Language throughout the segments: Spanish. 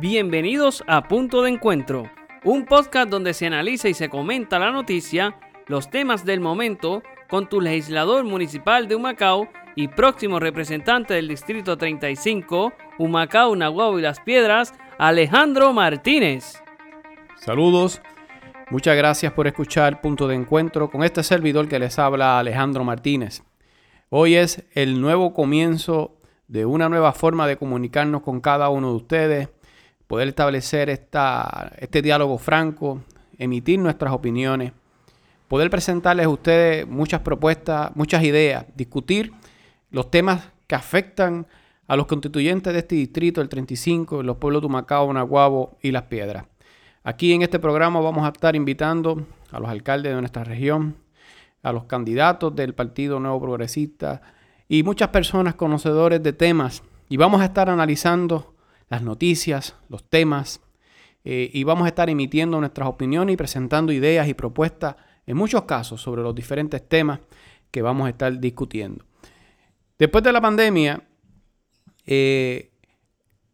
Bienvenidos a Punto de Encuentro, un podcast donde se analiza y se comenta la noticia, los temas del momento, con tu legislador municipal de Humacao y próximo representante del Distrito 35, Humacao, Nahuatl y Las Piedras, Alejandro Martínez. Saludos, muchas gracias por escuchar Punto de Encuentro con este servidor que les habla Alejandro Martínez. Hoy es el nuevo comienzo de una nueva forma de comunicarnos con cada uno de ustedes poder establecer esta, este diálogo franco, emitir nuestras opiniones, poder presentarles a ustedes muchas propuestas, muchas ideas, discutir los temas que afectan a los constituyentes de este distrito, el 35, los pueblos de Humacao, Naguabo y Las Piedras. Aquí en este programa vamos a estar invitando a los alcaldes de nuestra región, a los candidatos del Partido Nuevo Progresista y muchas personas conocedores de temas y vamos a estar analizando las noticias, los temas, eh, y vamos a estar emitiendo nuestras opiniones y presentando ideas y propuestas en muchos casos sobre los diferentes temas que vamos a estar discutiendo. Después de la pandemia, eh,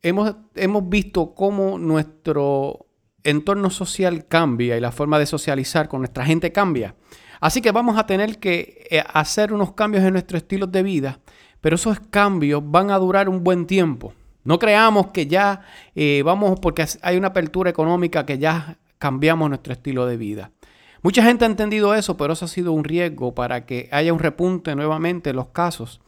hemos, hemos visto cómo nuestro entorno social cambia y la forma de socializar con nuestra gente cambia. Así que vamos a tener que eh, hacer unos cambios en nuestro estilo de vida, pero esos cambios van a durar un buen tiempo. No creamos que ya eh, vamos, porque hay una apertura económica, que ya cambiamos nuestro estilo de vida. Mucha gente ha entendido eso, pero eso ha sido un riesgo para que haya un repunte nuevamente en los casos.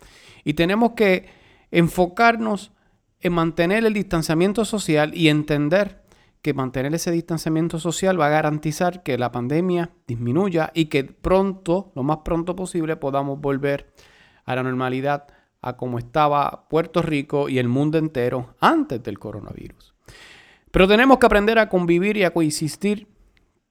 Y tenemos que enfocarnos en mantener el distanciamiento social y entender que mantener ese distanciamiento social va a garantizar que la pandemia disminuya y que pronto, lo más pronto posible, podamos volver a la normalidad a como estaba Puerto Rico y el mundo entero antes del coronavirus. Pero tenemos que aprender a convivir y a coexistir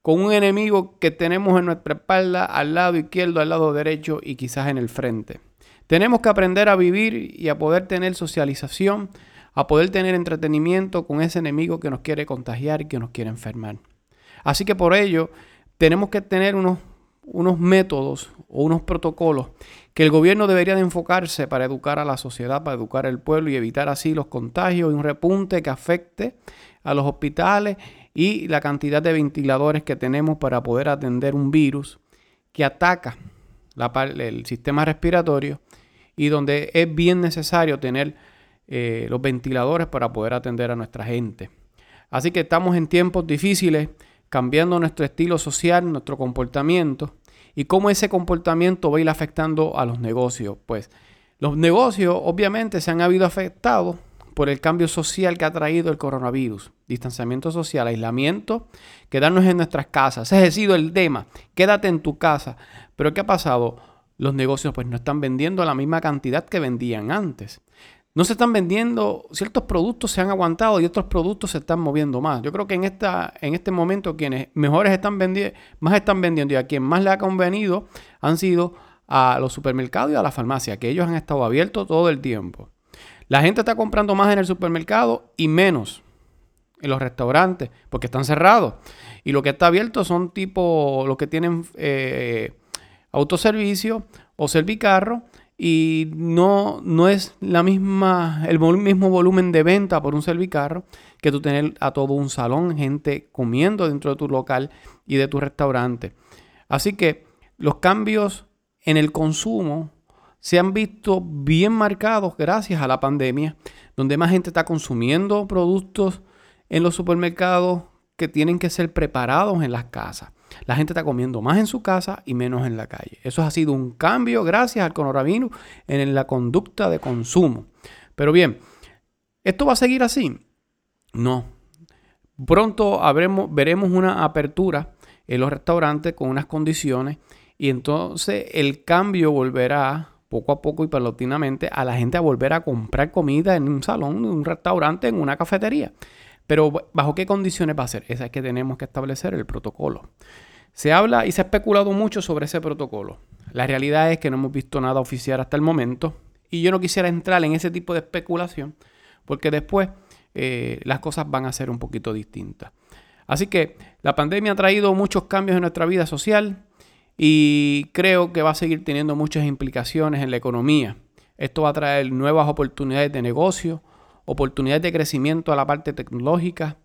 con un enemigo que tenemos en nuestra espalda, al lado izquierdo, al lado derecho y quizás en el frente. Tenemos que aprender a vivir y a poder tener socialización, a poder tener entretenimiento con ese enemigo que nos quiere contagiar y que nos quiere enfermar. Así que por ello tenemos que tener unos, unos métodos o unos protocolos que el gobierno debería de enfocarse para educar a la sociedad, para educar al pueblo y evitar así los contagios y un repunte que afecte a los hospitales y la cantidad de ventiladores que tenemos para poder atender un virus que ataca el sistema respiratorio y donde es bien necesario tener eh, los ventiladores para poder atender a nuestra gente. Así que estamos en tiempos difíciles, cambiando nuestro estilo social, nuestro comportamiento y cómo ese comportamiento va a ir afectando a los negocios. Pues los negocios obviamente se han habido afectados por el cambio social que ha traído el coronavirus. Distanciamiento social, aislamiento, quedarnos en nuestras casas. Ese ha sido el tema. Quédate en tu casa. Pero ¿qué ha pasado? Los negocios pues no están vendiendo la misma cantidad que vendían antes no se están vendiendo, ciertos productos se han aguantado y otros productos se están moviendo más. Yo creo que en, esta, en este momento quienes mejores están vendiendo, más están vendiendo y a quien más le ha convenido han sido a los supermercados y a la farmacia, que ellos han estado abiertos todo el tiempo. La gente está comprando más en el supermercado y menos en los restaurantes, porque están cerrados. Y lo que está abierto son tipo los que tienen eh, autoservicio o servicarro y no, no es la misma, el mismo volumen de venta por un servicarro que tú tener a todo un salón, gente comiendo dentro de tu local y de tu restaurante. Así que los cambios en el consumo se han visto bien marcados gracias a la pandemia, donde más gente está consumiendo productos en los supermercados que tienen que ser preparados en las casas. La gente está comiendo más en su casa y menos en la calle. Eso ha sido un cambio gracias al coronavirus en la conducta de consumo. Pero bien, ¿esto va a seguir así? No. Pronto veremos una apertura en los restaurantes con unas condiciones y entonces el cambio volverá poco a poco y paulatinamente a la gente a volver a comprar comida en un salón, en un restaurante, en una cafetería. Pero ¿bajo qué condiciones va a ser? Esa es que tenemos que establecer el protocolo. Se habla y se ha especulado mucho sobre ese protocolo. La realidad es que no hemos visto nada oficial hasta el momento y yo no quisiera entrar en ese tipo de especulación porque después eh, las cosas van a ser un poquito distintas. Así que la pandemia ha traído muchos cambios en nuestra vida social y creo que va a seguir teniendo muchas implicaciones en la economía. Esto va a traer nuevas oportunidades de negocio, oportunidades de crecimiento a la parte tecnológica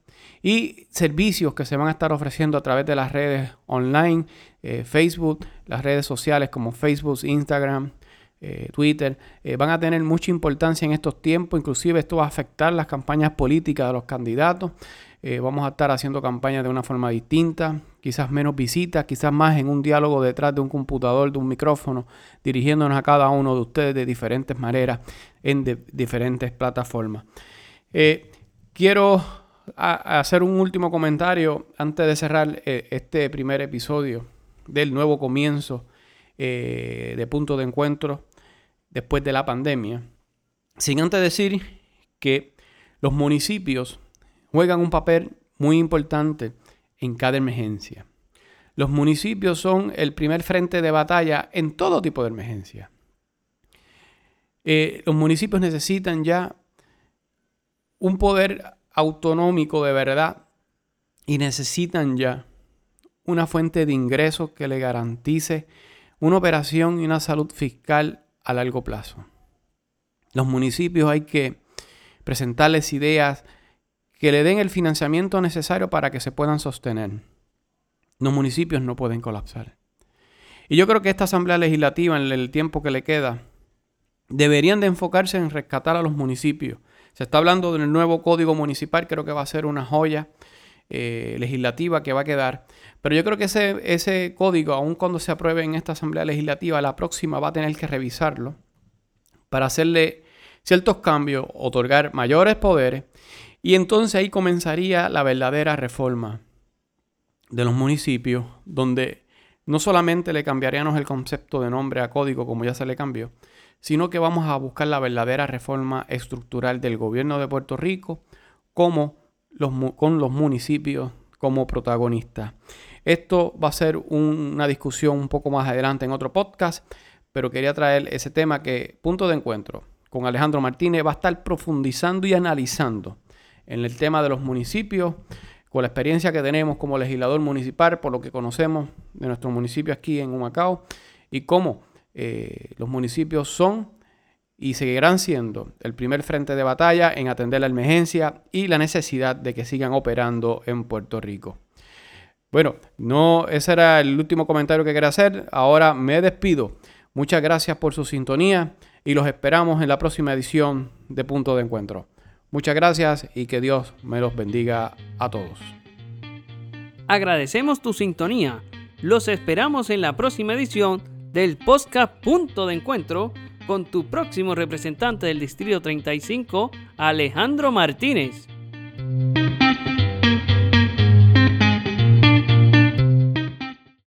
y servicios que se van a estar ofreciendo a través de las redes online, eh, Facebook, las redes sociales como Facebook, Instagram, eh, Twitter, eh, van a tener mucha importancia en estos tiempos. Inclusive esto va a afectar las campañas políticas de los candidatos. vamos a estar haciendo campañas de una forma distinta, quizás menos visitas, quizás más en un diálogo detrás de un computador, de un micrófono, dirigiéndonos a cada uno de ustedes de diferentes maneras en diferentes plataformas. quiero hacer un último comentario antes de cerrar eh, este primer episodio del nuevo comienzo eh, de punto de encuentro después de la pandemia. Sin antes decir que los municipios juegan un papel muy importante en cada emergencia. Los municipios son el primer frente de batalla en todo tipo de emergencia. Eh, los municipios necesitan ya un poder autonómico de verdad y necesitan ya una fuente de ingresos que le garantice una operación y una salud fiscal a largo plazo. Los municipios hay que presentarles ideas que le den el financiamiento necesario para que se puedan sostener. Los municipios no pueden colapsar. Y yo creo que esta Asamblea Legislativa, en el tiempo que le queda, deberían de enfocarse en rescatar a los municipios se está hablando del nuevo código municipal, creo que va a ser una joya eh, legislativa que va a quedar. Pero yo creo que ese, ese código, aun cuando se apruebe en esta Asamblea Legislativa, la próxima va a tener que revisarlo para hacerle ciertos cambios, otorgar mayores poderes y entonces ahí comenzaría la verdadera reforma de los municipios, donde no solamente le cambiaríamos el concepto de nombre a código como ya se le cambió, sino que vamos a buscar la verdadera reforma estructural del gobierno de Puerto Rico como con los municipios como protagonistas. Esto va a ser una discusión un poco más adelante en otro podcast, pero quería traer ese tema que, punto de encuentro, con Alejandro Martínez va a estar profundizando y analizando en el tema de los municipios, con la experiencia que tenemos como legislador municipal, por lo que conocemos de nuestro municipio aquí en Humacao, y cómo eh, los municipios son y seguirán siendo el primer frente de batalla en atender la emergencia y la necesidad de que sigan operando en Puerto Rico. Bueno, no, ese era el último comentario que quería hacer. Ahora me despido. Muchas gracias por su sintonía y los esperamos en la próxima edición de Punto de Encuentro. Muchas gracias y que Dios me los bendiga a todos. Agradecemos tu sintonía. Los esperamos en la próxima edición del podcast Punto de Encuentro con tu próximo representante del Distrito 35, Alejandro Martínez.